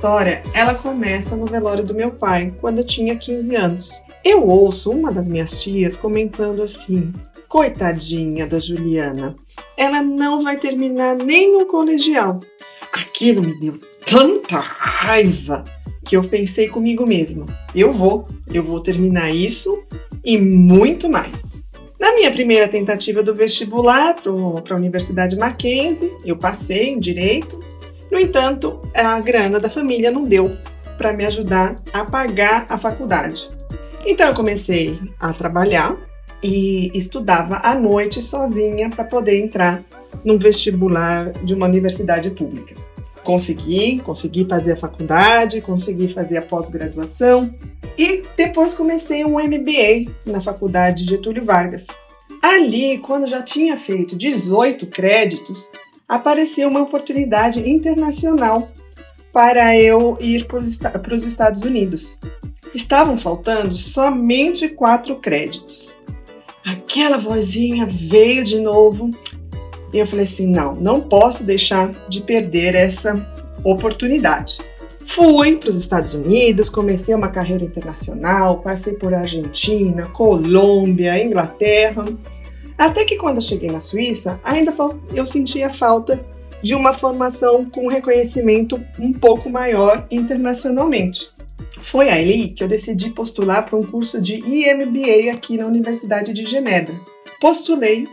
história, ela começa no velório do meu pai, quando eu tinha 15 anos. Eu ouço uma das minhas tias comentando assim: Coitadinha da Juliana, ela não vai terminar nem no colegial. Aquilo me deu tanta raiva que eu pensei comigo mesma: eu vou, eu vou terminar isso e muito mais. Na minha primeira tentativa do vestibular para a Universidade Mackenzie, eu passei em direito. No entanto, a grana da família não deu para me ajudar a pagar a faculdade. Então eu comecei a trabalhar e estudava à noite sozinha para poder entrar num vestibular de uma universidade pública. Consegui, consegui fazer a faculdade, consegui fazer a pós-graduação e depois comecei um MBA na faculdade Getúlio Vargas. Ali, quando já tinha feito 18 créditos, apareceu uma oportunidade internacional para eu ir para os Estados Unidos. Estavam faltando somente quatro créditos. Aquela vozinha veio de novo e eu falei assim: não, não posso deixar de perder essa oportunidade. Fui para os Estados Unidos, comecei uma carreira internacional, passei por Argentina, Colômbia, Inglaterra, até que quando eu cheguei na Suíça, ainda eu sentia falta de uma formação com reconhecimento um pouco maior internacionalmente. Foi aí que eu decidi postular para um curso de IMBA aqui na Universidade de Genebra. Postulei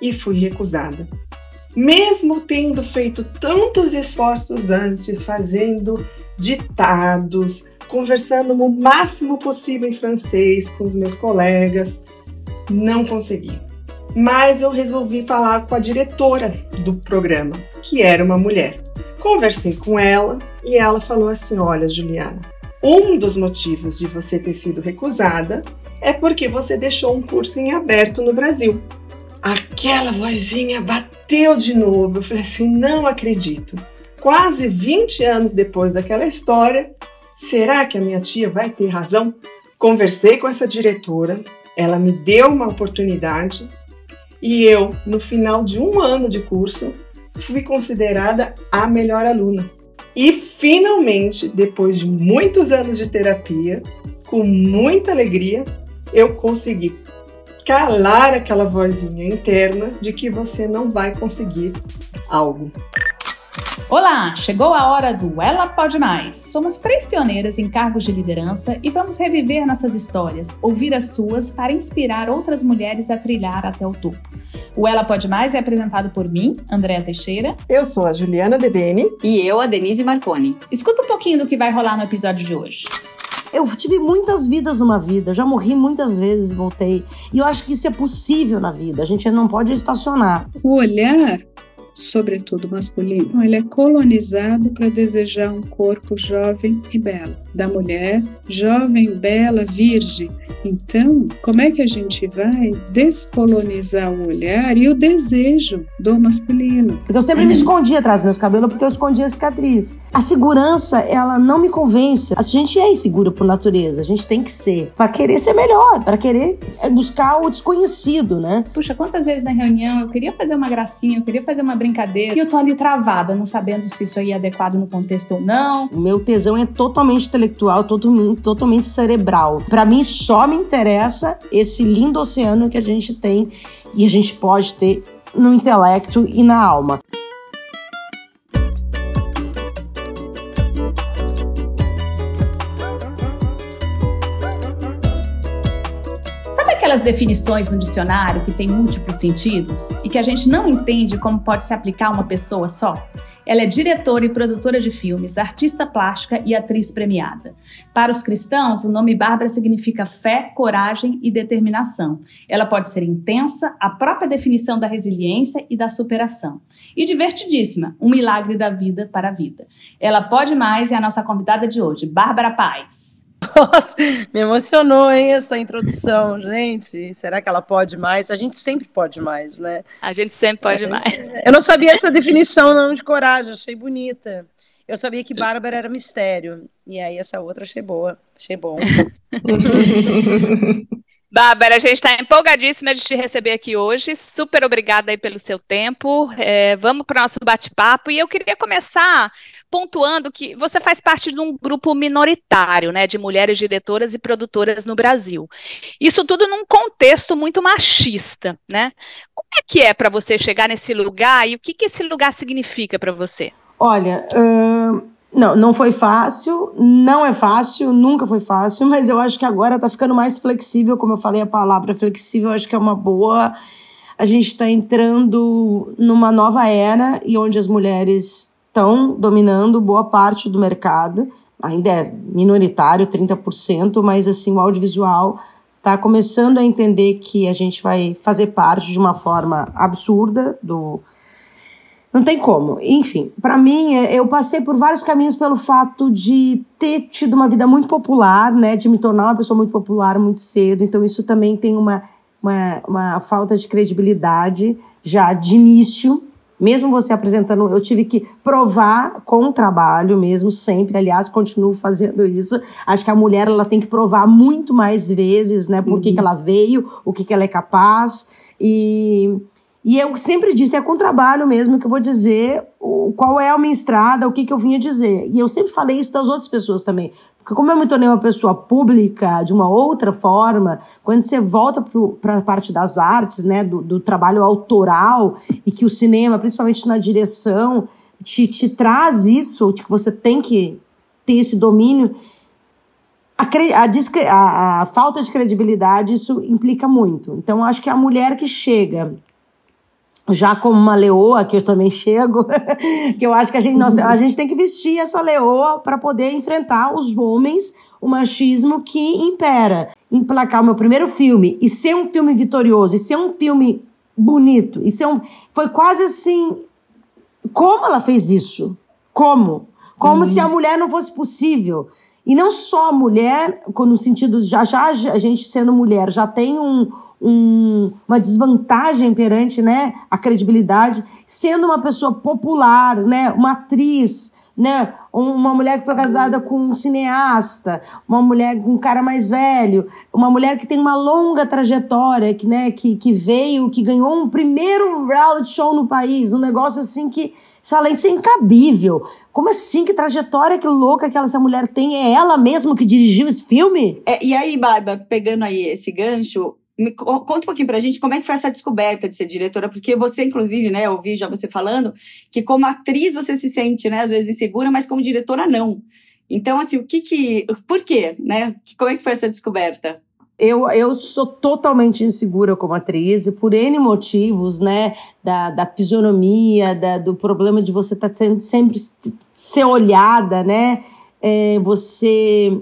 e fui recusada. Mesmo tendo feito tantos esforços antes, fazendo ditados, conversando o máximo possível em francês com os meus colegas, não consegui. Mas eu resolvi falar com a diretora do programa, que era uma mulher. Conversei com ela e ela falou assim: Olha, Juliana, um dos motivos de você ter sido recusada é porque você deixou um curso em aberto no Brasil. Aquela vozinha bateu de novo. Eu falei assim: não acredito. Quase 20 anos depois daquela história, será que a minha tia vai ter razão? Conversei com essa diretora, ela me deu uma oportunidade e eu, no final de um ano de curso, fui considerada a melhor aluna. E finalmente, depois de muitos anos de terapia, com muita alegria, eu consegui calar aquela vozinha interna de que você não vai conseguir algo. Olá, chegou a hora do Ela Pode Mais. Somos três pioneiras em cargos de liderança e vamos reviver nossas histórias, ouvir as suas para inspirar outras mulheres a trilhar até o topo. O Ela Pode Mais é apresentado por mim, Andréa Teixeira. Eu sou a Juliana Debene. E eu, a Denise Marconi. Escuta um pouquinho do que vai rolar no episódio de hoje. Eu tive muitas vidas numa vida, já morri muitas vezes e voltei. E eu acho que isso é possível na vida, a gente não pode estacionar. O olhar sobretudo masculino, ele é colonizado para desejar um corpo jovem e belo, da mulher jovem, bela, virgem. Então, como é que a gente vai descolonizar o olhar e o desejo do masculino? Porque eu sempre me escondia atrás dos meus cabelos porque eu escondia a cicatriz. A segurança, ela não me convence. A gente é insegura por natureza, a gente tem que ser para querer ser melhor, para querer buscar o desconhecido, né? Puxa, quantas vezes na reunião eu queria fazer uma gracinha, eu queria fazer uma brincadeira. E eu tô ali travada, não sabendo se isso aí é adequado no contexto ou não. O meu tesão é totalmente intelectual, totalmente, totalmente cerebral. Para mim, só me interessa esse lindo oceano que a gente tem e a gente pode ter no intelecto e na alma. Aquelas definições no dicionário que tem múltiplos sentidos e que a gente não entende como pode se aplicar a uma pessoa só? Ela é diretora e produtora de filmes, artista plástica e atriz premiada. Para os cristãos, o nome Bárbara significa fé, coragem e determinação. Ela pode ser intensa, a própria definição da resiliência e da superação. E divertidíssima, um milagre da vida para a vida. Ela pode mais e é a nossa convidada de hoje, Bárbara Paz. Nossa, me emocionou, hein, essa introdução, gente. Será que ela pode mais? A gente sempre pode mais, né? A gente sempre pode é, mais. Eu não sabia essa definição não de coragem, achei bonita. Eu sabia que Bárbara era mistério. E aí essa outra achei boa, achei bom. Bárbara, a gente está empolgadíssima de te receber aqui hoje. Super obrigada aí pelo seu tempo. É, vamos para o nosso bate-papo. E eu queria começar pontuando que você faz parte de um grupo minoritário, né, de mulheres diretoras e produtoras no Brasil. Isso tudo num contexto muito machista, né? Como é que é para você chegar nesse lugar e o que, que esse lugar significa para você? Olha, não, não foi fácil, não é fácil, nunca foi fácil, mas eu acho que agora tá ficando mais flexível, como eu falei, a palavra flexível, acho que é uma boa. A gente está entrando numa nova era e onde as mulheres estão dominando boa parte do mercado. Ainda é minoritário, 30%, mas assim, o audiovisual está começando a entender que a gente vai fazer parte de uma forma absurda do, não tem como. Enfim, para mim, é, eu passei por vários caminhos pelo fato de ter tido uma vida muito popular, né? De me tornar uma pessoa muito popular muito cedo. Então, isso também tem uma, uma, uma falta de credibilidade já de início. Mesmo você apresentando, eu tive que provar com o trabalho mesmo, sempre. Aliás, continuo fazendo isso. Acho que a mulher ela tem que provar muito mais vezes, né? Por que, uhum. que ela veio, o que, que ela é capaz. E e eu sempre disse, é com trabalho mesmo que eu vou dizer o, qual é a minha estrada, o que, que eu vinha dizer. E eu sempre falei isso das outras pessoas também. Porque como eu me tornei uma pessoa pública de uma outra forma, quando você volta para a parte das artes, né, do, do, trabalho autoral, e que o cinema, principalmente na direção, te, te traz isso, que você tem que ter esse domínio, a, a, a, falta de credibilidade, isso implica muito. Então, acho que a mulher que chega já como uma leoa, que eu também chego, que eu acho que a gente, nós, a gente tem que vestir essa leoa para poder enfrentar os homens, o machismo que impera. Emplacar o meu primeiro filme e ser um filme vitorioso, e ser um filme bonito, e ser um. Foi quase assim. Como ela fez isso? Como? Como uhum. se a mulher não fosse possível. E não só a mulher, no sentido, já, já a gente sendo mulher já tem um, um, uma desvantagem perante né, a credibilidade, sendo uma pessoa popular, né, uma atriz, né, uma mulher que foi casada com um cineasta, uma mulher com um cara mais velho, uma mulher que tem uma longa trajetória, que, né, que, que veio, que ganhou um primeiro reality show no país, um negócio assim que além isso é incabível. Como assim? Que trajetória que louca que essa mulher tem? É ela mesma que dirigiu esse filme? É, e aí, Bárbara, pegando aí esse gancho, me, conta um pouquinho pra gente como é que foi essa descoberta de ser diretora, porque você, inclusive, né, eu ouvi já você falando que como atriz você se sente, né, às vezes insegura, mas como diretora não. Então, assim, o que que. Por quê, né? Como é que foi essa descoberta? Eu, eu sou totalmente insegura como atriz, por N motivos, né? Da, da fisionomia, da, do problema de você estar tá sempre ser olhada, né? É, você.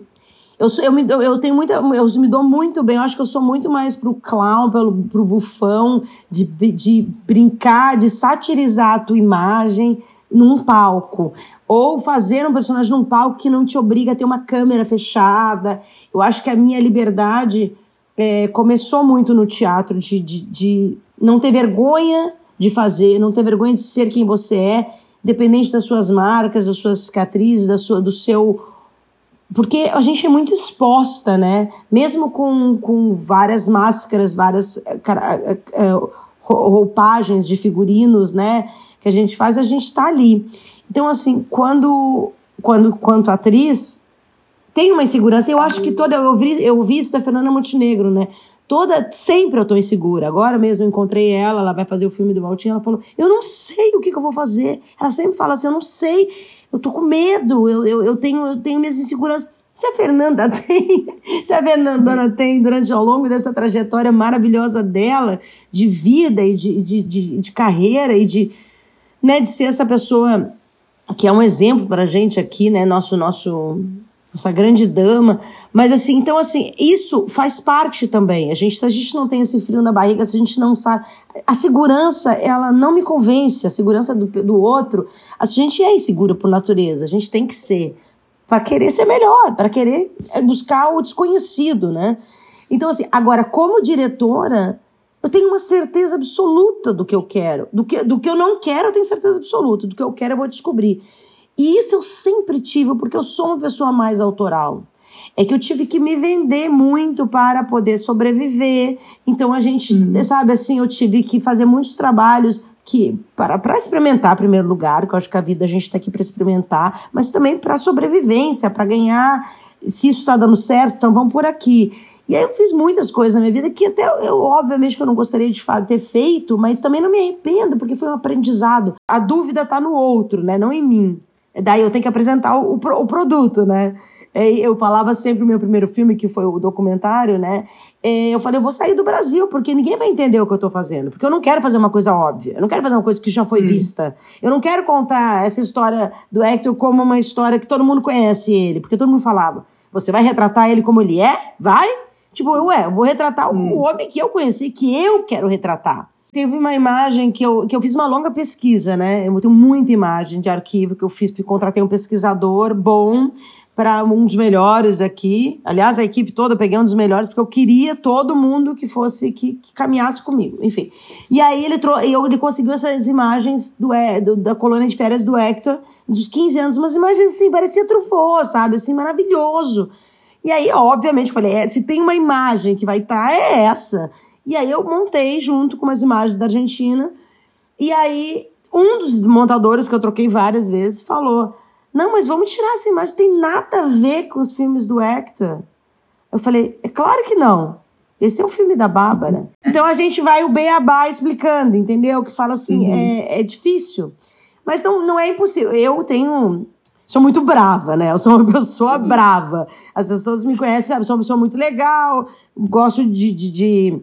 Eu, sou, eu, me, eu tenho muita. Eu me dou muito bem, eu acho que eu sou muito mais pro clown, pelo, pro bufão, de, de brincar, de satirizar a tua imagem num palco. Ou fazer um personagem num palco que não te obriga a ter uma câmera fechada. Eu acho que a minha liberdade é, começou muito no teatro, de, de, de, não ter vergonha de fazer, não ter vergonha de ser quem você é, independente das suas marcas, das suas cicatrizes, da sua, do seu. Porque a gente é muito exposta, né? Mesmo com, com várias máscaras, várias uh, roupagens de figurinos, né? Que a gente faz, a gente está ali. Então, assim, quando, quando quanto atriz, tem uma insegurança. Eu acho que toda. Eu ouvi, eu ouvi isso da Fernanda Montenegro, né? Toda. Sempre eu tô insegura. Agora mesmo eu encontrei ela, ela vai fazer o filme do Valtinho. Ela falou: Eu não sei o que, que eu vou fazer. Ela sempre fala assim: Eu não sei. Eu tô com medo. Eu, eu, eu, tenho, eu tenho minhas inseguranças. Se a Fernanda tem, se a Fernandona tem, durante ao longo dessa trajetória maravilhosa dela, de vida e de, de, de, de carreira e de, né, de ser essa pessoa que é um exemplo para a gente aqui, né, nosso nosso nossa grande dama, mas assim, então assim, isso faz parte também. A gente, se a gente não tem esse frio na barriga, se a gente não sabe, a segurança, ela não me convence, a segurança do, do outro, a gente é insegura por natureza, a gente tem que ser para querer ser melhor, para querer buscar o desconhecido, né? Então assim, agora como diretora, eu tenho uma certeza absoluta do que eu quero. Do que, do que eu não quero, eu tenho certeza absoluta. Do que eu quero, eu vou descobrir. E isso eu sempre tive, porque eu sou uma pessoa mais autoral. é que eu tive que me vender muito para poder sobreviver. Então a gente, uhum. sabe assim, eu tive que fazer muitos trabalhos que para, para experimentar, em primeiro lugar, que eu acho que a vida a gente está aqui para experimentar, mas também para sobrevivência, para ganhar. Se isso está dando certo, então vamos por aqui. E aí eu fiz muitas coisas na minha vida que até eu, obviamente, que eu não gostaria de ter feito, mas também não me arrependo, porque foi um aprendizado. A dúvida está no outro, né? Não em mim. Daí eu tenho que apresentar o, o produto, né? Eu falava sempre no meu primeiro filme, que foi o documentário, né? Eu falei, eu vou sair do Brasil, porque ninguém vai entender o que eu tô fazendo. Porque eu não quero fazer uma coisa óbvia. Eu não quero fazer uma coisa que já foi hum. vista. Eu não quero contar essa história do Hector como uma história que todo mundo conhece ele. Porque todo mundo falava, você vai retratar ele como ele é? Vai? Tipo, ué, eu vou retratar hum. o homem que eu conheci, que eu quero retratar. Teve uma imagem que eu, que eu fiz uma longa pesquisa, né? Eu tenho muita imagem de arquivo que eu fiz, porque contratei um pesquisador bom para um dos melhores aqui. Aliás, a equipe toda eu peguei um dos melhores, porque eu queria todo mundo que fosse, que, que caminhasse comigo. Enfim. E aí ele, trou ele conseguiu essas imagens do, do, da colônia de férias do Hector, dos 15 anos, umas imagens assim, parecia Truffaut, sabe? Assim, maravilhoso. E aí, obviamente, eu falei, é, se tem uma imagem que vai estar, tá, é essa. E aí eu montei junto com umas imagens da Argentina. E aí, um dos montadores, que eu troquei várias vezes, falou: Não, mas vamos tirar essa imagem, tem nada a ver com os filmes do Hector. Eu falei: É claro que não. Esse é o filme da Bárbara. Então a gente vai o beabá explicando, entendeu? Que fala assim: uhum. é, é difícil. Mas não, não é impossível. Eu tenho sou muito brava, né? Eu sou uma pessoa uhum. brava. As pessoas me conhecem, sabe? Sou uma pessoa muito legal, gosto de, de, de,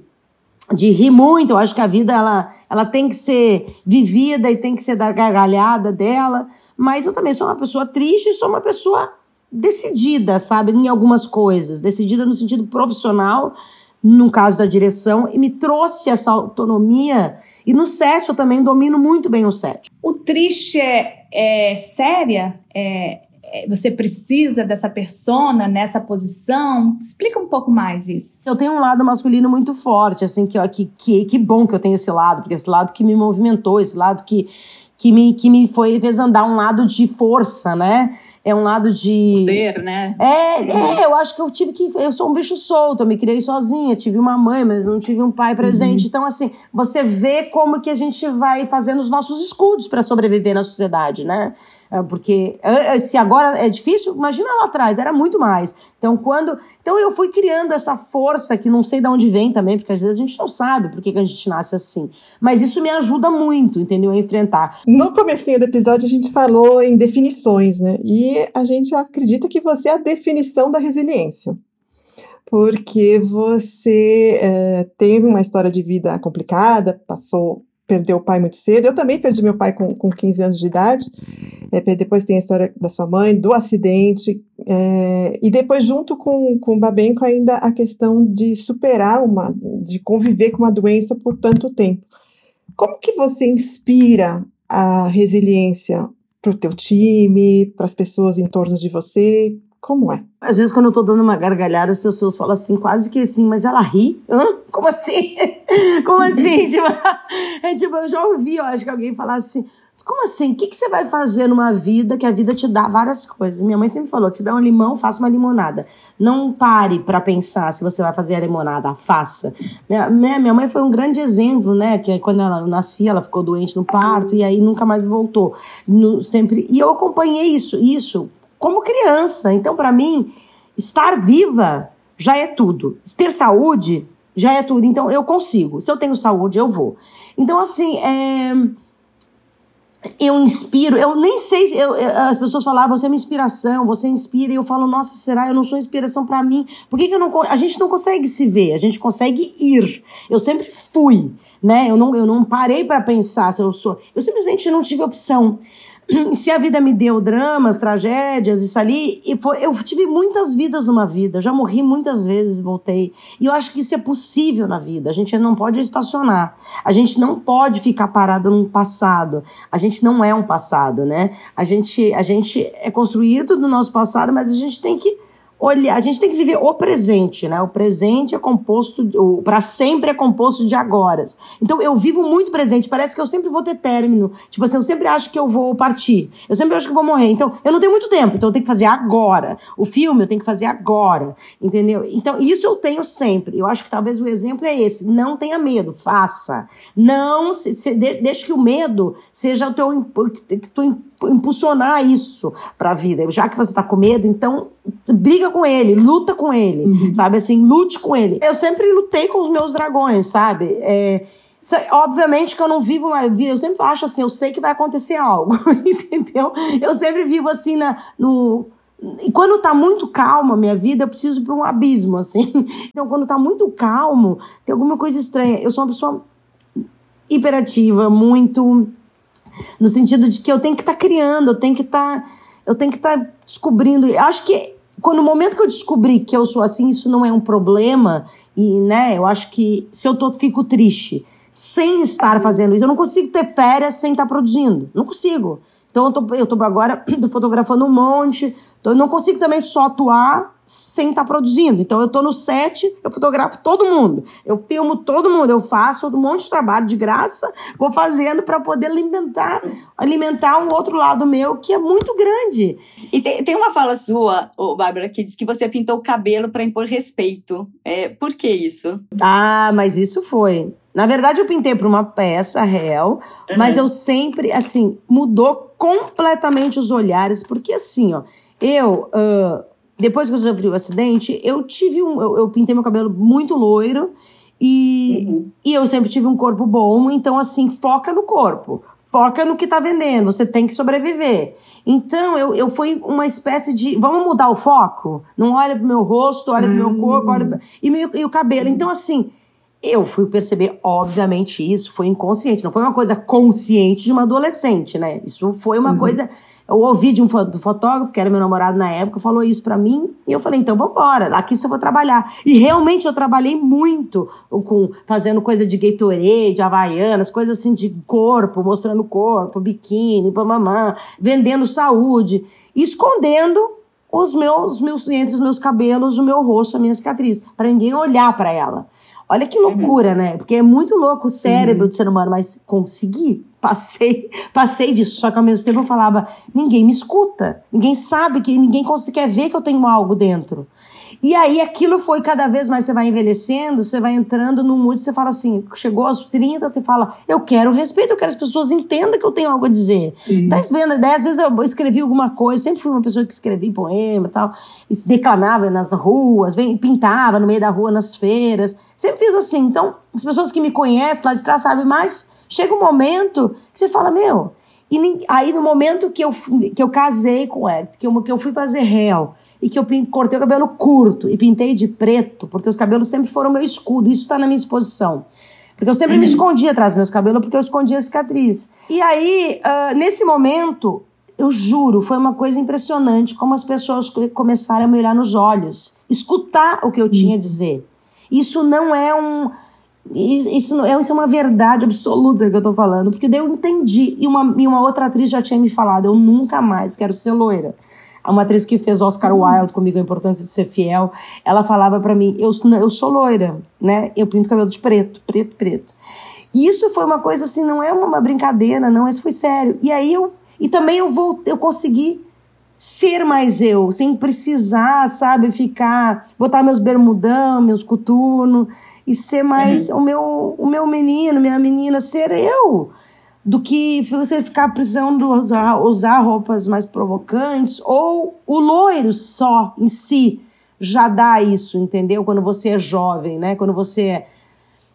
de, rir muito. Eu acho que a vida ela, ela tem que ser vivida e tem que ser da gargalhada dela. Mas eu também sou uma pessoa triste e sou uma pessoa decidida, sabe? Em algumas coisas. Decidida no sentido profissional, no caso da direção, e me trouxe essa autonomia. E no set eu também domino muito bem o set. O triste é é, séria, é, é, você precisa dessa persona nessa posição? Explica um pouco mais isso. Eu tenho um lado masculino muito forte, assim, que, que, que, que bom que eu tenho esse lado, porque esse lado que me movimentou, esse lado que, que me, que me foi, fez andar um lado de força, né? É um lado de. Poder, né? É, é, eu acho que eu tive que. Eu sou um bicho solto, eu me criei sozinha, tive uma mãe, mas não tive um pai presente. Uhum. Então, assim, você vê como que a gente vai fazendo os nossos escudos para sobreviver na sociedade, né? É, porque se agora é difícil, imagina lá atrás, era muito mais. Então, quando. Então eu fui criando essa força que não sei de onde vem também, porque às vezes a gente não sabe por que a gente nasce assim. Mas isso me ajuda muito, entendeu? A enfrentar. No comecinho do episódio, a gente falou em definições, né? E a gente acredita que você é a definição da resiliência porque você é, teve uma história de vida complicada, passou perdeu o pai muito cedo. Eu também perdi meu pai com, com 15 anos de idade. É, depois tem a história da sua mãe, do acidente. É, e depois, junto com, com o Babenco, ainda a questão de superar uma, de conviver com uma doença por tanto tempo. Como que você inspira a resiliência para o teu time, para as pessoas em torno de você? Como é? Às vezes, quando eu tô dando uma gargalhada, as pessoas falam assim, quase que assim, mas ela ri? Hã? Como assim? Como assim? tipo, é, tipo, eu já ouvi, eu acho que alguém falar assim, como assim? O que, que você vai fazer numa vida que a vida te dá várias coisas? Minha mãe sempre falou: te dá um limão, faça uma limonada. Não pare para pensar se você vai fazer a limonada, faça. Minha, minha mãe foi um grande exemplo, né? Que quando ela nascia, ela ficou doente no parto e aí nunca mais voltou. No, sempre E eu acompanhei isso, isso como criança. Então, para mim, estar viva já é tudo. Ter saúde já é tudo. Então, eu consigo. Se eu tenho saúde, eu vou. Então, assim, é... eu inspiro. Eu nem sei. Eu, as pessoas falam, ah, você é uma inspiração, você inspira. E eu falo, nossa, será? Eu não sou inspiração para mim. Por que, que eu não. A gente não consegue se ver, a gente consegue ir. Eu sempre fui, né? Eu não, eu não parei para pensar se eu sou. Eu simplesmente não tive opção. se a vida me deu dramas, tragédias, isso ali, foi, eu tive muitas vidas numa vida, já morri muitas vezes voltei. E eu acho que isso é possível na vida. A gente não pode estacionar. A gente não pode ficar parada num passado. A gente não é um passado, né? A gente, a gente é construído do nosso passado, mas a gente tem que olhar, a gente tem que viver o presente, né? O presente é composto, o para sempre é composto de agora. Então eu vivo muito presente, parece que eu sempre vou ter término. Tipo assim, eu sempre acho que eu vou partir. Eu sempre acho que eu vou morrer. Então, eu não tenho muito tempo, então eu tenho que fazer agora. O filme eu tenho que fazer agora, entendeu? Então, isso eu tenho sempre. Eu acho que talvez o exemplo é esse. Não tenha medo, faça. Não, se, se, deixe que o medo seja o teu que tu impulsionar isso para a vida. Já que você está com medo, então briga com ele, luta com ele, uhum. sabe? Assim, lute com ele. Eu sempre lutei com os meus dragões, sabe? É, obviamente que eu não vivo uma vida, eu sempre acho assim, eu sei que vai acontecer algo, entendeu? Eu sempre vivo assim na, no. E quando tá muito calma a minha vida, eu preciso para um abismo, assim. Então, quando tá muito calmo, tem alguma coisa estranha. Eu sou uma pessoa hiperativa, muito no sentido de que eu tenho que estar tá criando, eu tenho que estar, tá, eu tenho que estar tá descobrindo. Acho que quando o momento que eu descobri que eu sou assim, isso não é um problema e, né, eu acho que se eu tô fico triste sem estar fazendo isso, eu não consigo ter férias sem estar produzindo. Não consigo. Então eu tô, eu tô agora tô fotografando um monte, então eu não consigo também só atuar sem estar tá produzindo. Então eu tô no set, eu fotografo todo mundo, eu filmo todo mundo, eu faço um monte de trabalho de graça, vou fazendo para poder alimentar, alimentar um outro lado meu que é muito grande. E tem, tem uma fala sua, oh, Bárbara, que diz que você pintou o cabelo para impor respeito. É, por que isso? Ah, mas isso foi. Na verdade, eu pintei para uma peça real, uhum. mas eu sempre, assim, mudou completamente os olhares, porque assim, ó, eu. Uh, depois que eu sofri o acidente, eu tive um. Eu, eu pintei meu cabelo muito loiro e, uhum. e eu sempre tive um corpo bom, então assim, foca no corpo. Foca no que tá vendendo, você tem que sobreviver. Então, eu, eu fui uma espécie de. Vamos mudar o foco? Não olha pro meu rosto, olha uhum. pro meu corpo, olha pro, e, meu, e o cabelo. Então, assim, eu fui perceber, obviamente, isso foi inconsciente, não foi uma coisa consciente de uma adolescente, né? Isso foi uma uhum. coisa eu ouvi de um do fotógrafo, que era meu namorado na época, falou isso para mim, e eu falei, então vamos embora, aqui só vou trabalhar. E realmente eu trabalhei muito com fazendo coisa de Gatorade, Havaianas, coisas assim de corpo, mostrando corpo, biquíni, mamã, vendendo saúde, escondendo os meus, meus entre os meus cabelos, o meu rosto, a minha cicatriz, para ninguém olhar para ela. Olha que loucura, uhum. né? Porque é muito louco o cérebro uhum. do ser humano, mas consegui passei, passei disso. Só que ao mesmo tempo eu falava, ninguém me escuta, ninguém sabe que ninguém quer ver que eu tenho algo dentro. E aí aquilo foi cada vez mais, você vai envelhecendo, você vai entrando no mood, você fala assim, chegou aos 30, você fala, eu quero respeito, eu quero que as pessoas entendam que eu tenho algo a dizer. Uhum. Tá vendo? Daí, às vezes eu escrevi alguma coisa, sempre fui uma pessoa que escrevia poema e tal, declamava nas ruas, pintava no meio da rua, nas feiras, sempre fiz assim. Então, as pessoas que me conhecem lá de trás sabem mais Chega um momento que você fala, meu. E aí, no momento que eu, que eu casei com ela, que eu, que eu fui fazer réu, e que eu cortei o cabelo curto e pintei de preto, porque os cabelos sempre foram meu escudo, isso está na minha exposição. Porque eu sempre uhum. me escondia atrás dos meus cabelos, porque eu escondia a cicatriz. E aí, uh, nesse momento, eu juro, foi uma coisa impressionante como as pessoas começaram a me olhar nos olhos, escutar o que eu tinha a dizer. Isso não é um isso, é, isso é uma verdade absoluta que eu tô falando, porque daí eu entendi. E uma, e uma outra atriz já tinha me falado: eu nunca mais quero ser loira. Uma atriz que fez Oscar. Wilde comigo, a importância de ser fiel, ela falava para mim: eu, eu sou loira, né? Eu pinto cabelo de preto, preto, preto. E isso foi uma coisa assim, não é uma brincadeira, não, isso foi sério. E aí eu. E também eu vou, eu consegui ser mais eu, sem precisar, sabe, ficar, botar meus bermudão, meus coturnos e ser mais uhum. o, meu, o meu menino, minha menina, ser eu. Do que você ficar precisando usar, usar roupas mais provocantes, ou o loiro só em si já dá isso, entendeu? Quando você é jovem, né? Quando você é.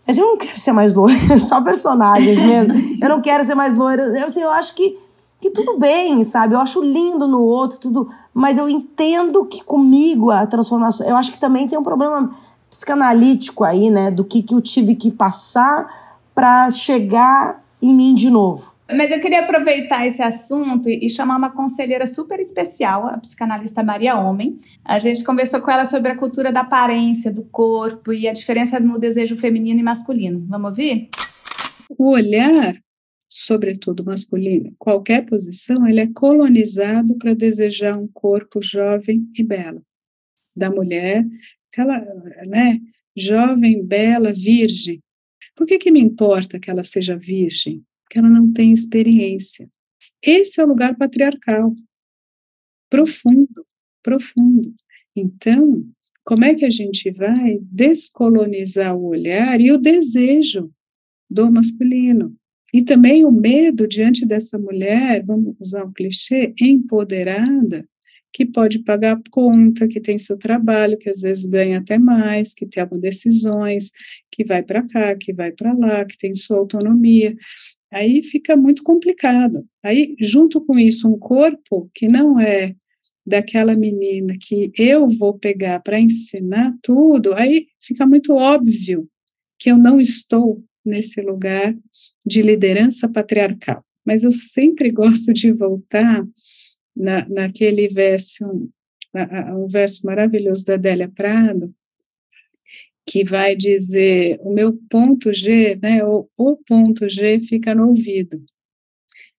Mas eu não quero ser mais loira, só personagens mesmo. eu não quero ser mais loira. Eu, assim, eu acho que, que tudo bem, sabe? Eu acho lindo no outro, tudo. Mas eu entendo que comigo a transformação. Eu acho que também tem um problema psicanalítico aí, né, do que, que eu tive que passar para chegar em mim de novo. Mas eu queria aproveitar esse assunto e chamar uma conselheira super especial, a psicanalista Maria Homem. A gente conversou com ela sobre a cultura da aparência, do corpo e a diferença no desejo feminino e masculino. Vamos ouvir? O olhar, sobretudo masculino, qualquer posição, ele é colonizado para desejar um corpo jovem e belo da mulher, aquela, né, jovem, bela, virgem. Por que, que me importa que ela seja virgem? Porque ela não tem experiência. Esse é o lugar patriarcal. Profundo, profundo. Então, como é que a gente vai descolonizar o olhar e o desejo do masculino? E também o medo diante dessa mulher, vamos usar um clichê, empoderada, que pode pagar conta, que tem seu trabalho, que às vezes ganha até mais, que toma decisões, que vai para cá, que vai para lá, que tem sua autonomia. Aí fica muito complicado. Aí, junto com isso, um corpo que não é daquela menina que eu vou pegar para ensinar tudo, aí fica muito óbvio que eu não estou nesse lugar de liderança patriarcal. Mas eu sempre gosto de voltar na, naquele verso, um verso maravilhoso da Adélia Prado, que vai dizer: o meu ponto G, né, o, o ponto G fica no ouvido.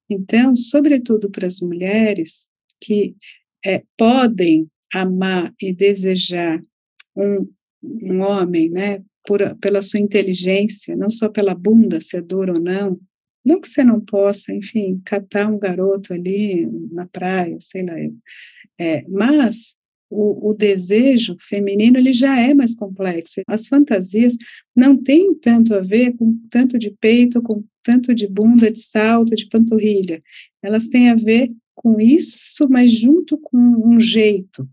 Então, sobretudo para as mulheres que é, podem amar e desejar um, um homem, né, por, pela sua inteligência, não só pela bunda, se é dura ou não, não que você não possa, enfim, catar um garoto ali na praia, sei lá, é, mas o, o, desejo feminino ele já é mais complexo. As fantasias não têm tanto a ver com tanto de peito, com tanto de bunda, de salto, de panturrilha. Elas têm a ver com isso, mas junto com um jeito,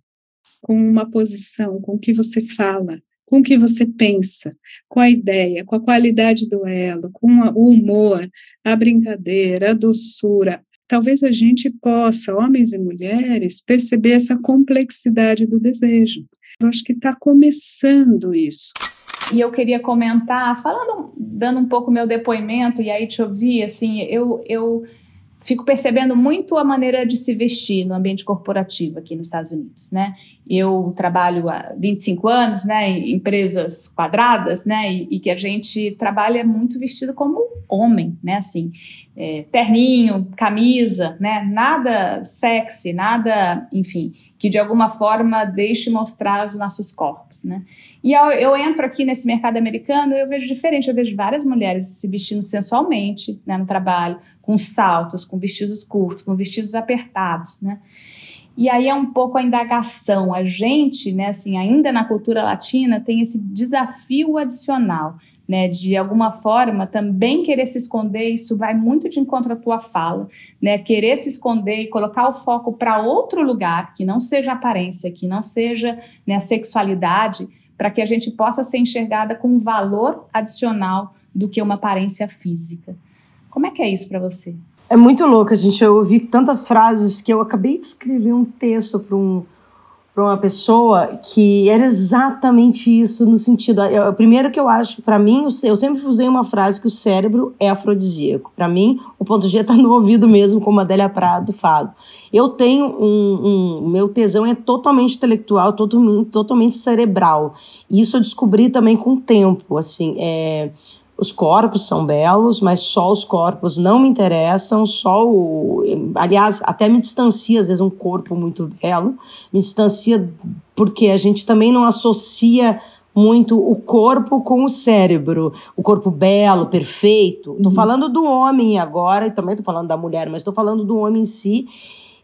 com uma posição, com o que você fala, com o que você pensa, com a ideia, com a qualidade do elo, com o humor, a brincadeira, a doçura. Talvez a gente possa, homens e mulheres, perceber essa complexidade do desejo. Eu acho que está começando isso. E eu queria comentar, falando, dando um pouco meu depoimento, e aí te ouvir, assim, eu, eu fico percebendo muito a maneira de se vestir no ambiente corporativo aqui nos Estados Unidos, né? Eu trabalho há 25 anos, né, em empresas quadradas, né, e, e que a gente trabalha muito vestido como homem, né, assim é, terninho, camisa, né? Nada sexy, nada, enfim, que de alguma forma deixe mostrar os nossos corpos, né? E eu, eu entro aqui nesse mercado americano, eu vejo diferente, eu vejo várias mulheres se vestindo sensualmente, né, no trabalho, com saltos, com vestidos curtos, com vestidos apertados, né? E aí é um pouco a indagação. A gente, né, assim, ainda na cultura latina, tem esse desafio adicional, né, de alguma forma também querer se esconder. Isso vai muito de encontro à tua fala, né, querer se esconder e colocar o foco para outro lugar, que não seja aparência, que não seja né, sexualidade, para que a gente possa ser enxergada com um valor adicional do que uma aparência física. Como é que é isso para você? É muito louco, a gente. Eu ouvi tantas frases que eu acabei de escrever um texto para um, uma pessoa que era exatamente isso no sentido. Eu, primeiro que eu acho que para mim, eu sempre usei uma frase que o cérebro é afrodisíaco. Para mim, o ponto G está no ouvido mesmo, como a Adélia Prado fala. Eu tenho um, um meu tesão é totalmente intelectual, totalmente, totalmente cerebral. E isso eu descobri também com o tempo, assim. É, os corpos são belos, mas só os corpos não me interessam, só o. Aliás, até me distancia, às vezes, um corpo muito belo, me distancia porque a gente também não associa muito o corpo com o cérebro, o corpo belo, perfeito. Estou uhum. falando do homem agora, e também estou falando da mulher, mas estou falando do homem em si.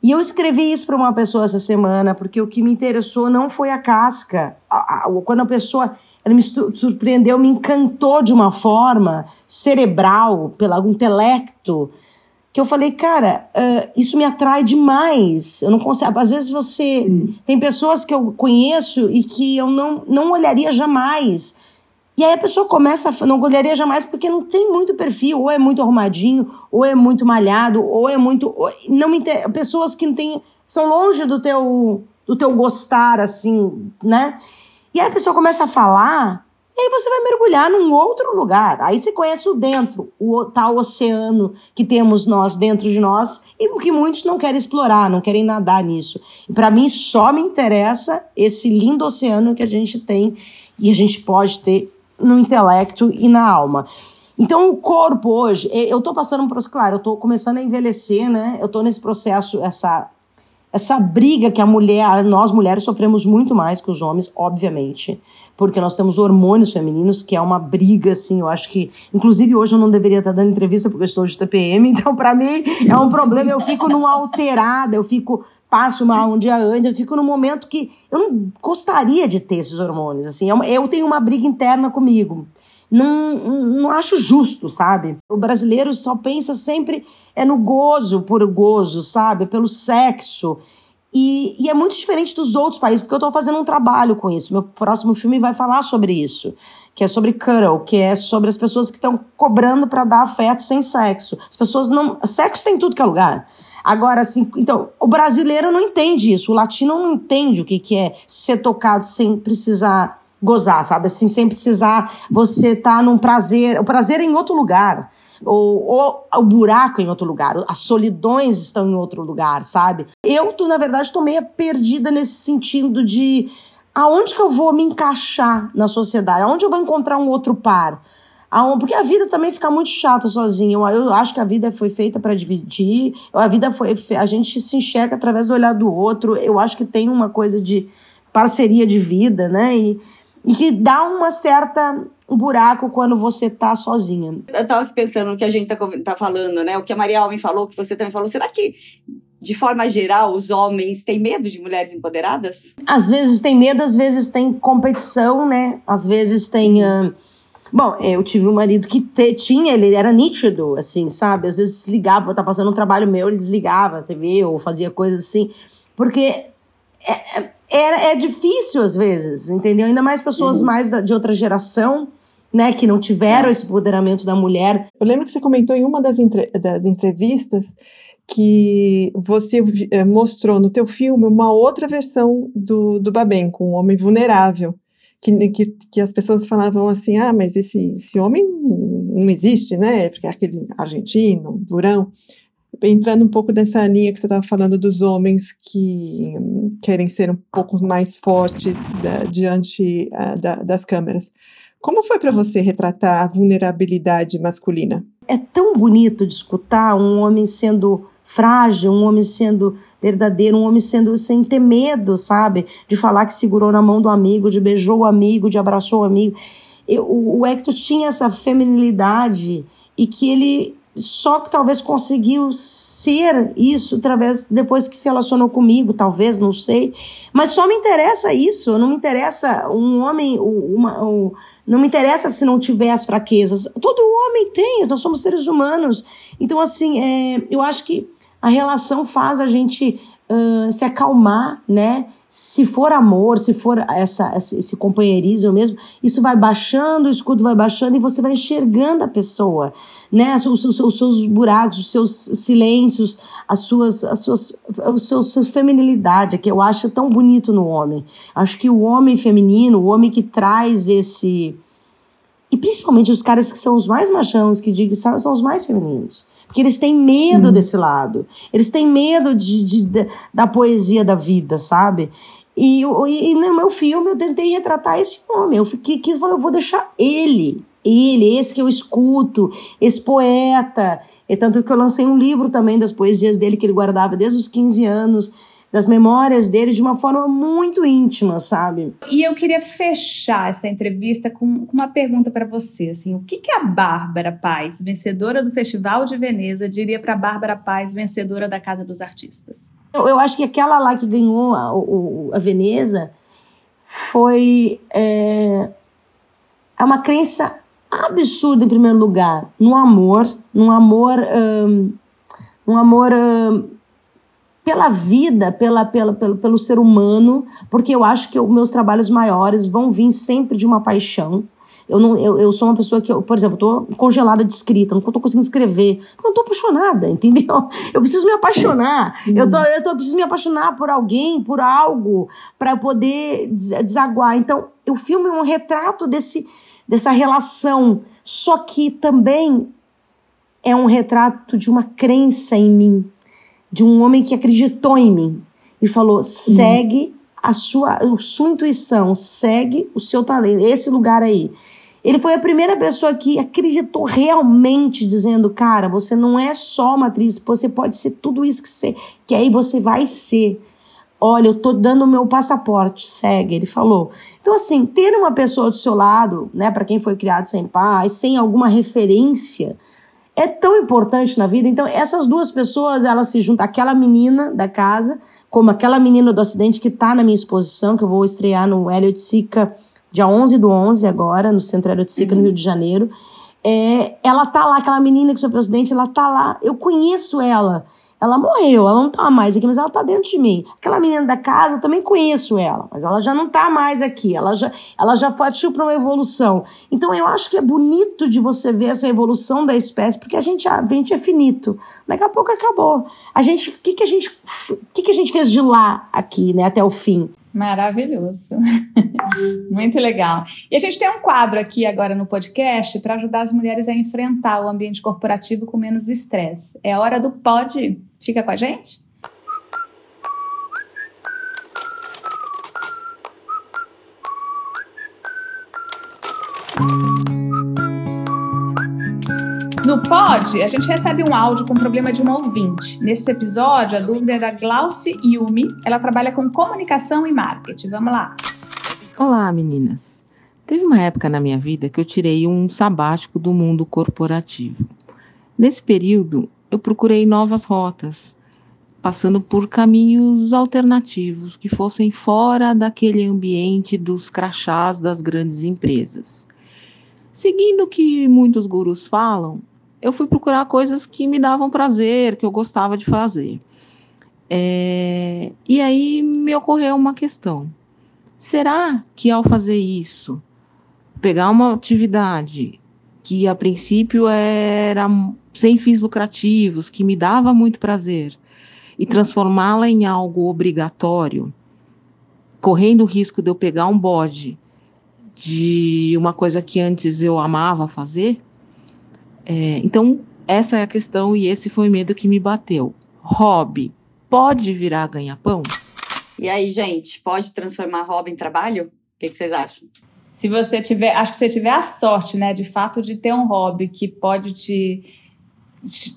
E eu escrevi isso para uma pessoa essa semana, porque o que me interessou não foi a casca. Quando a pessoa ela me surpreendeu, me encantou de uma forma cerebral, pelo intelecto, que eu falei, cara, uh, isso me atrai demais. Eu não consigo. Às vezes você. Hum. Tem pessoas que eu conheço e que eu não, não olharia jamais. E aí a pessoa começa a. Não olharia jamais porque não tem muito perfil, ou é muito arrumadinho, ou é muito malhado, ou é muito. Ou, não me Pessoas que não têm. são longe do teu, do teu gostar, assim, né? E aí a pessoa começa a falar, e aí você vai mergulhar num outro lugar. Aí você conhece o dentro, o tal oceano que temos nós dentro de nós e que muitos não querem explorar, não querem nadar nisso. E para mim só me interessa esse lindo oceano que a gente tem e a gente pode ter no intelecto e na alma. Então, o corpo hoje, eu tô passando processo, claro, eu tô começando a envelhecer, né? Eu tô nesse processo, essa essa briga que a mulher, nós mulheres sofremos muito mais que os homens, obviamente, porque nós temos hormônios femininos, que é uma briga, assim, eu acho que, inclusive hoje eu não deveria estar dando entrevista porque eu estou de TPM, então para mim é um problema, eu fico numa alterada, eu fico, passo mal um dia antes, eu fico num momento que eu não gostaria de ter esses hormônios, assim, é eu tenho uma briga interna comigo, não, não acho justo, sabe? O brasileiro só pensa sempre é no gozo por gozo, sabe? Pelo sexo. E, e, é muito diferente dos outros países, porque eu estou fazendo um trabalho com isso. Meu próximo filme vai falar sobre isso, que é sobre cuddle, que é sobre as pessoas que estão cobrando para dar afeto sem sexo. As pessoas não. Sexo tem tudo que é lugar. Agora, assim, então, o brasileiro não entende isso, o latino não entende o que, que é ser tocado sem precisar gozar, sabe? Assim, sem precisar você estar tá num prazer. O prazer é em outro lugar. Ou, ou, o buraco é em outro lugar, as solidões estão em outro lugar, sabe? Eu, tu, na verdade, estou meio perdida nesse sentido de aonde que eu vou me encaixar na sociedade, aonde eu vou encontrar um outro par. Aonde, porque a vida também fica muito chata sozinha. Eu, eu acho que a vida foi feita para dividir, a vida foi. A gente se enxerga através do olhar do outro. Eu acho que tem uma coisa de parceria de vida, né? E, e que dá uma certa um buraco quando você tá sozinha. Eu tava pensando no que a gente tá, tá falando, né? O que a Maria Alves falou, que você também falou. Será que, de forma geral, os homens têm medo de mulheres empoderadas? Às vezes tem medo, às vezes tem competição, né? Às vezes tem. Uh... Bom, eu tive um marido que te, tinha, ele era nítido, assim, sabe? Às vezes desligava, tá passando um trabalho meu, ele desligava a TV ou fazia coisas assim. Porque é, é é, é difícil às vezes, entendeu? Ainda mais pessoas uhum. mais da, de outra geração, né, que não tiveram é. esse empoderamento da mulher. Eu lembro que você comentou em uma das, entre, das entrevistas que você eh, mostrou no teu filme uma outra versão do, do Babenco, um homem vulnerável, que, que, que as pessoas falavam assim, ah, mas esse, esse homem não existe, né, porque é aquele argentino, durão entrando um pouco dessa linha que você estava falando dos homens que querem ser um pouco mais fortes da, diante uh, da, das câmeras. Como foi para você retratar a vulnerabilidade masculina? É tão bonito de escutar um homem sendo frágil, um homem sendo verdadeiro, um homem sendo sem ter medo, sabe? De falar que segurou na mão do amigo, de beijou o amigo, de abraçou o amigo. Eu, o Hector tinha essa feminilidade e que ele só que talvez conseguiu ser isso através depois que se relacionou comigo, talvez, não sei. Mas só me interessa isso, não me interessa um homem, uma, um, não me interessa se não tiver as fraquezas. Todo homem tem, nós somos seres humanos. Então, assim, é, eu acho que a relação faz a gente uh, se acalmar, né? Se for amor, se for essa, esse companheirismo mesmo, isso vai baixando, o escudo vai baixando e você vai enxergando a pessoa, né? Os, os, os seus buracos, os seus silêncios, as suas, as suas, a sua, sua feminilidade, que eu acho tão bonito no homem. Acho que o homem feminino, o homem que traz esse. E principalmente os caras que são os mais machões, que digo, são os mais femininos. Porque eles têm medo uhum. desse lado. Eles têm medo de, de, de, da poesia da vida, sabe? E, e, e, no meu filme eu tentei retratar esse homem. Eu fiquei, quis falar, eu vou deixar ele. Ele, esse que eu escuto, esse poeta. E tanto que eu lancei um livro também das poesias dele que ele guardava desde os 15 anos das memórias dele de uma forma muito íntima, sabe? E eu queria fechar essa entrevista com, com uma pergunta para você, assim, o que, que a Bárbara Paz, vencedora do Festival de Veneza, diria para Bárbara Paz, vencedora da Casa dos Artistas? Eu, eu acho que aquela lá que ganhou a, a Veneza foi é, é uma crença absurda em primeiro lugar no amor, no amor, um, um amor um, pela vida, pela, pela, pelo, pelo ser humano, porque eu acho que os meus trabalhos maiores vão vir sempre de uma paixão. Eu, não, eu, eu sou uma pessoa que, eu, por exemplo, estou congelada de escrita, não estou conseguindo escrever. Não estou apaixonada, entendeu? Eu preciso me apaixonar. Eu, tô, eu, tô, preciso me apaixonar por alguém, por algo, para poder desaguar. Então, o filme é um retrato desse, dessa relação, só que também é um retrato de uma crença em mim de um homem que acreditou em mim e falou: segue a sua, a sua intuição, segue o seu talento, esse lugar aí. Ele foi a primeira pessoa que acreditou realmente, dizendo: Cara, você não é só uma atriz, você pode ser tudo isso que você que aí você vai ser. Olha, eu tô dando o meu passaporte, segue, ele falou. Então, assim, ter uma pessoa do seu lado, né, para quem foi criado sem paz, sem alguma referência, é tão importante na vida. Então, essas duas pessoas, elas se juntam. Aquela menina da casa, como aquela menina do acidente que tá na minha exposição, que eu vou estrear no Elliot Sica, dia 11 do 11 agora, no Centro Elliot Sica, uhum. no Rio de Janeiro. É, ela tá lá, aquela menina que sofreu acidente, ela tá lá. Eu conheço ela. Ela morreu, ela não tá mais aqui, mas ela tá dentro de mim. Aquela menina da casa, eu também conheço ela, mas ela já não tá mais aqui. Ela já, ela já partiu para uma evolução. Então eu acho que é bonito de você ver essa evolução da espécie, porque a gente, a gente é finito. Daqui a pouco acabou. A gente, o que que a gente, que que a gente fez de lá aqui, né, até o fim? Maravilhoso. Muito legal. E a gente tem um quadro aqui agora no podcast para ajudar as mulheres a enfrentar o ambiente corporativo com menos estresse. É hora do pode. Fica com a gente? No Pod, a gente recebe um áudio com problema de uma ouvinte. Nesse episódio, a dúvida é da Glauce Yumi. Ela trabalha com comunicação e marketing. Vamos lá. Olá, meninas. Teve uma época na minha vida que eu tirei um sabático do mundo corporativo. Nesse período, eu procurei novas rotas, passando por caminhos alternativos que fossem fora daquele ambiente dos crachás das grandes empresas. Seguindo o que muitos gurus falam, eu fui procurar coisas que me davam prazer, que eu gostava de fazer. É, e aí me ocorreu uma questão: será que ao fazer isso, pegar uma atividade que a princípio era sem fins lucrativos, que me dava muito prazer, e transformá-la em algo obrigatório, correndo o risco de eu pegar um bode de uma coisa que antes eu amava fazer? É, então, essa é a questão e esse foi o medo que me bateu. Hobby pode virar ganha-pão? E aí, gente, pode transformar hobby em trabalho? O que, que vocês acham? Se você tiver, acho que você tiver a sorte, né, de fato, de ter um hobby que pode te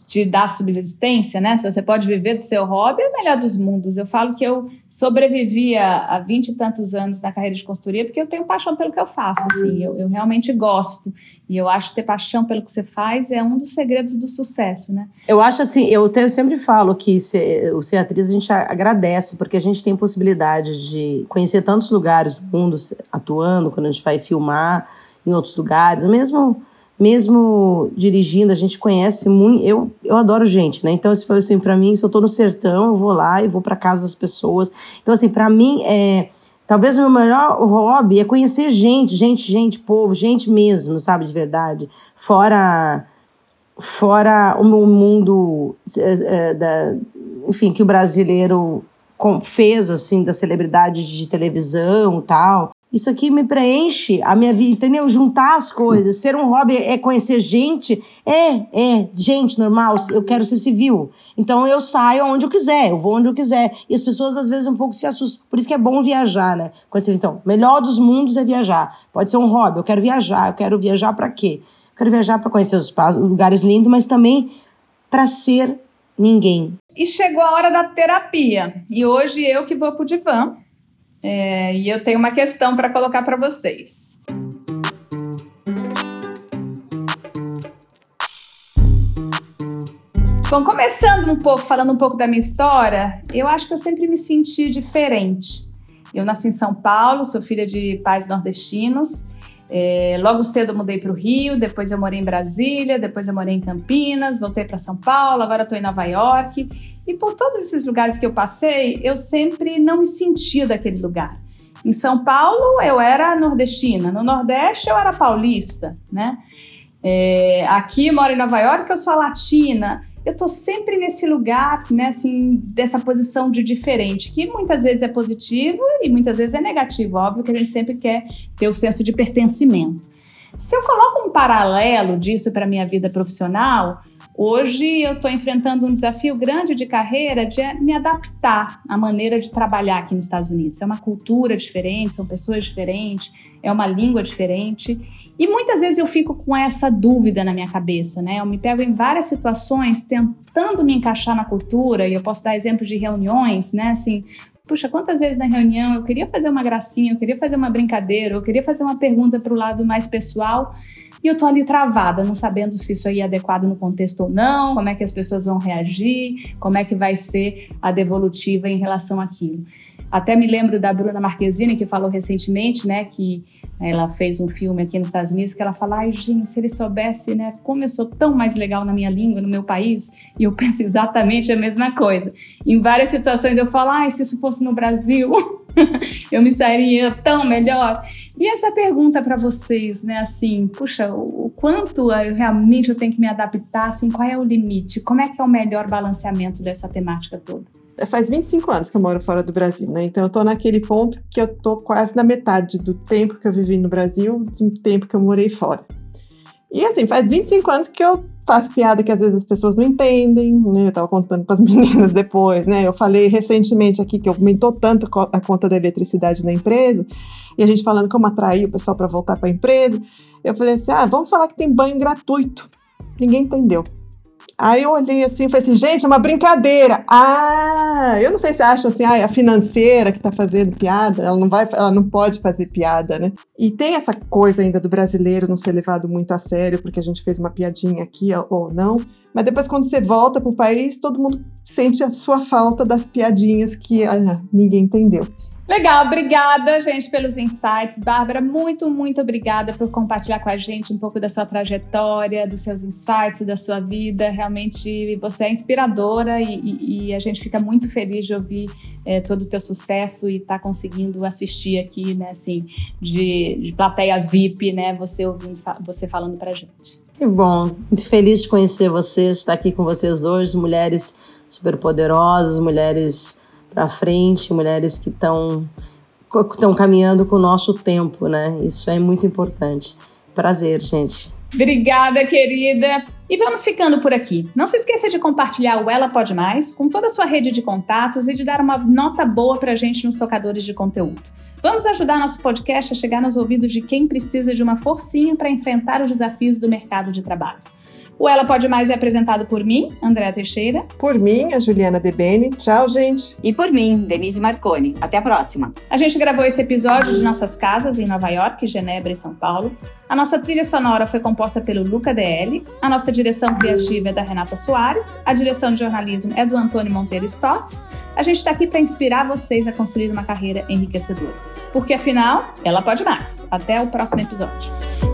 te dar subsistência, né? Se você pode viver do seu hobby, é o melhor dos mundos. Eu falo que eu sobrevivi há vinte e tantos anos na carreira de consultoria porque eu tenho paixão pelo que eu faço, assim. Eu, eu realmente gosto. E eu acho que ter paixão pelo que você faz é um dos segredos do sucesso, né? Eu acho assim, eu, eu sempre falo que ser, o ser atriz a gente agradece porque a gente tem possibilidade de conhecer tantos lugares do mundo atuando, quando a gente vai filmar em outros lugares, mesmo mesmo dirigindo, a gente conhece muito. Eu, eu adoro gente, né? Então, se for assim, para mim, se eu tô no sertão, eu vou lá e vou para casa das pessoas. Então, assim, para mim, é. Talvez o meu melhor hobby é conhecer gente, gente, gente, povo, gente mesmo, sabe, de verdade. Fora fora o mundo é, é, da, enfim, que o brasileiro fez, assim, das celebridades de televisão tal. Isso aqui me preenche a minha vida, entendeu? Juntar as coisas. Ser um hobby é conhecer gente. É, é, gente normal. Eu quero ser civil. Então eu saio onde eu quiser, eu vou onde eu quiser. E as pessoas às vezes um pouco se assustam. Por isso que é bom viajar, né? Quando você, então, melhor dos mundos é viajar. Pode ser um hobby. Eu quero viajar. Eu quero viajar para quê? Eu quero viajar para conhecer os lugares lindos, mas também para ser ninguém. E chegou a hora da terapia. E hoje eu que vou pro divã é, e eu tenho uma questão para colocar para vocês. Bom, começando um pouco, falando um pouco da minha história, eu acho que eu sempre me senti diferente. Eu nasci em São Paulo, sou filha de pais nordestinos é, logo cedo eu mudei para o Rio, depois eu morei em Brasília, depois eu morei em Campinas, voltei para São Paulo, agora estou em Nova York. E por todos esses lugares que eu passei, eu sempre não me sentia daquele lugar. Em São Paulo eu era nordestina, no Nordeste eu era paulista, né? É, aqui moro em Nova York, eu sou latina eu tô sempre nesse lugar, né, assim, dessa posição de diferente, que muitas vezes é positivo e muitas vezes é negativo. Óbvio que a gente sempre quer ter o senso de pertencimento. Se eu coloco um paralelo disso para minha vida profissional, Hoje eu estou enfrentando um desafio grande de carreira de me adaptar à maneira de trabalhar aqui nos Estados Unidos. É uma cultura diferente, são pessoas diferentes, é uma língua diferente. E muitas vezes eu fico com essa dúvida na minha cabeça, né? Eu me pego em várias situações tentando me encaixar na cultura, e eu posso dar exemplos de reuniões, né? Assim, puxa, quantas vezes na reunião eu queria fazer uma gracinha, eu queria fazer uma brincadeira, eu queria fazer uma pergunta para o lado mais pessoal e eu tô ali travada, não sabendo se isso aí é adequado no contexto ou não, como é que as pessoas vão reagir, como é que vai ser a devolutiva em relação àquilo. Até me lembro da Bruna Marquezine, que falou recentemente, né, que ela fez um filme aqui nos Estados Unidos, que ela fala, ai gente, se ele soubesse, né, como eu sou tão mais legal na minha língua, no meu país, e eu penso exatamente a mesma coisa. Em várias situações eu falo, ai, se isso fosse no Brasil, eu me sairia tão melhor. E essa pergunta para vocês, né, assim, puxa, o quanto eu realmente eu tenho que me adaptar, assim, qual é o limite? Como é que é o melhor balanceamento dessa temática toda? Faz 25 anos que eu moro fora do Brasil, né? Então eu tô naquele ponto que eu tô quase na metade do tempo que eu vivi no Brasil, do tempo que eu morei fora. E assim, faz 25 anos que eu faço piada que às vezes as pessoas não entendem, né? Eu tava contando para as meninas depois, né? Eu falei recentemente aqui que aumentou tanto a conta da eletricidade na empresa, e a gente falando como atrair o pessoal para voltar para a empresa. Eu falei assim: "Ah, vamos falar que tem banho gratuito". Ninguém entendeu. Aí eu olhei assim e falei assim, gente, é uma brincadeira. Ah, eu não sei se acham assim, ah, a financeira que tá fazendo piada, ela não vai, ela não pode fazer piada, né? E tem essa coisa ainda do brasileiro não ser levado muito a sério, porque a gente fez uma piadinha aqui ou não. Mas depois, quando você volta pro país, todo mundo sente a sua falta das piadinhas que ah, ninguém entendeu. Legal, obrigada, gente, pelos insights. Bárbara, muito, muito obrigada por compartilhar com a gente um pouco da sua trajetória, dos seus insights, da sua vida. Realmente você é inspiradora e, e, e a gente fica muito feliz de ouvir é, todo o teu sucesso e estar tá conseguindo assistir aqui, né, assim, de, de plateia VIP, né, você ouvindo, você falando pra gente. Que bom, muito feliz de conhecer vocês, estar aqui com vocês hoje, mulheres super poderosas, mulheres para frente, mulheres que estão estão caminhando com o nosso tempo, né? Isso é muito importante. Prazer, gente. Obrigada, querida. E vamos ficando por aqui. Não se esqueça de compartilhar o Ela Pode Mais com toda a sua rede de contatos e de dar uma nota boa para a gente nos tocadores de conteúdo. Vamos ajudar nosso podcast a chegar nos ouvidos de quem precisa de uma forcinha para enfrentar os desafios do mercado de trabalho. O Ela Pode Mais é apresentado por mim, Andréa Teixeira. Por mim, a Juliana Debene. Tchau, gente. E por mim, Denise Marconi. Até a próxima. A gente gravou esse episódio de nossas casas em Nova York, Genebra e São Paulo. A nossa trilha sonora foi composta pelo Luca DL. A nossa direção criativa é da Renata Soares. A direção de jornalismo é do Antônio Monteiro Stotts. A gente está aqui para inspirar vocês a construir uma carreira enriquecedora. Porque afinal, ela pode mais. Até o próximo episódio.